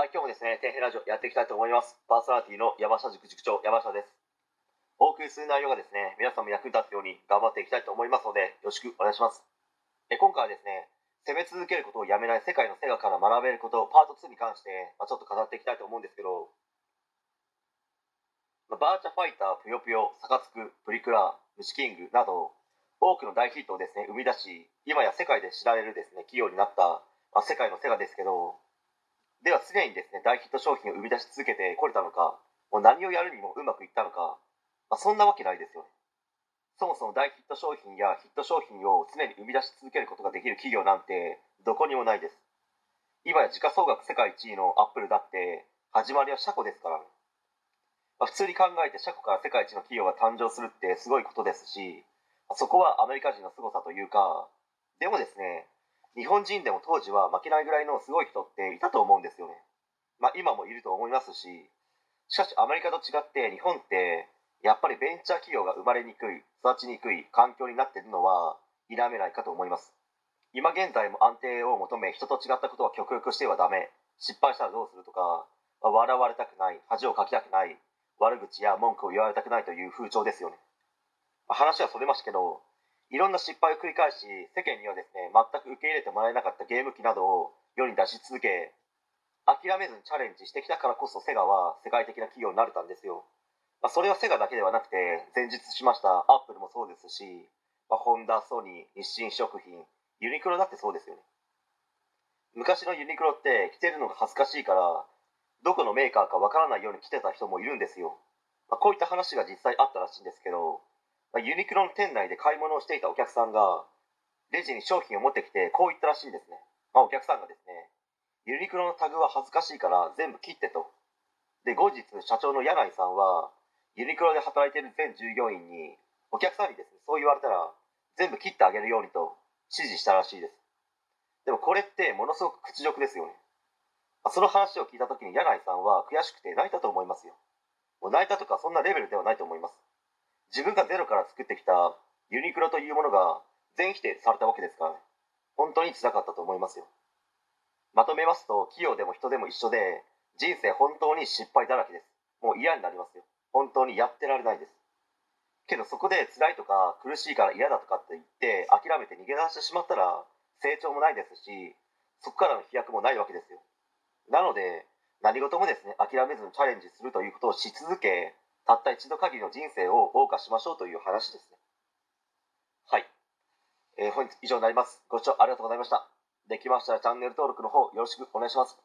はい、今日もですね、底辺ラジオやっていきたいと思います。パーソナリティの山下塾塾長、山下です。お送りする内容がですね、皆さんも役に立つように頑張っていきたいと思いますので、よろしくお願いします。え今回はですね、攻め続けることをやめない世界のセガから学べること、パート2に関して、まあ、ちょっと語っていきたいと思うんですけど、まあバーチャファイター、ぷよぷよ、サカツク、プリクラ、虫キングなど、多くの大ヒットをですね、生み出し、今や世界で知られるですね、企業になった、まあ、世界のセガですけど、では常にですね大ヒット商品を生み出し続けてこれたのかもう何をやるにもうまくいったのか、まあ、そんなわけないですよね。そもそも大ヒット商品やヒット商品を常に生み出し続けることができる企業なんてどこにもないです。今や時価総額世界一位のアップルだって始まりは車庫ですからね、まあ、普通に考えて車庫から世界一の企業が誕生するってすごいことですしそこはアメリカ人の凄さというかでもですね日本人でも当時は負けないぐらいのすごい人っていたと思うんですよね。まあ今もいると思いますし、しかしアメリカと違って日本ってやっぱりベンチャー企業が生まれにくい、育ちにくい環境になっているのは否めないかと思います。今現在も安定を求め人と違ったことは極力してはダメ、失敗したらどうするとか、笑われたくない、恥をかきたくない、悪口や文句を言われたくないという風潮ですよね。話はそれましたけど、いろんな失敗を繰り返し世間にはですね全く受け入れてもらえなかったゲーム機などを世に出し続け諦めずにチャレンジしてきたからこそセガは世界的な企業になれたんですよ、まあ、それはセガだけではなくて前述しましたアップルもそうですし、まあ、ホンダソニー日清食品ユニクロだってそうですよね。昔のユニクロって着てるのが恥ずかしいからどこのメーカーかわからないように着てた人もいるんですよ、まあ、こういった話が実際あったらしいんですけどユニクロの店内で買い物をしていたお客さんがレジに商品を持ってきてこう言ったらしいんですね、まあ、お客さんがですねユニクロのタグは恥ずかしいから全部切ってと。で後日社長の柳井さんはユニクロで働いている全従業員にお客さんにですねそう言われたら全部切ってあげるようにと指示したらしいです。でもこれってものすごく屈辱ですよね。その話を聞いた時に柳井さんは悔しくて泣いたと思いますよ。もう泣いたとかそんなレベルではないと思います。自分がゼロから作ってきたユニクロというものが全否定されたわけですから本当につらかったと思いますよ。まとめますと企業でも人でも一緒で人生本当に失敗だらけです。もう嫌になりますよ。本当にやってられないです。けどそこで辛いとか苦しいから嫌だとかって言って諦めて逃げ出してしまったら成長もないですしそこからの飛躍もないわけですよ。なので何事もですね諦めずにチャレンジするということをし続けたった一度限りの人生を謳歌しましょうという話ですね。はい。えー、本日以上になります。ご視聴ありがとうございました。できましたらチャンネル登録の方よろしくお願いします。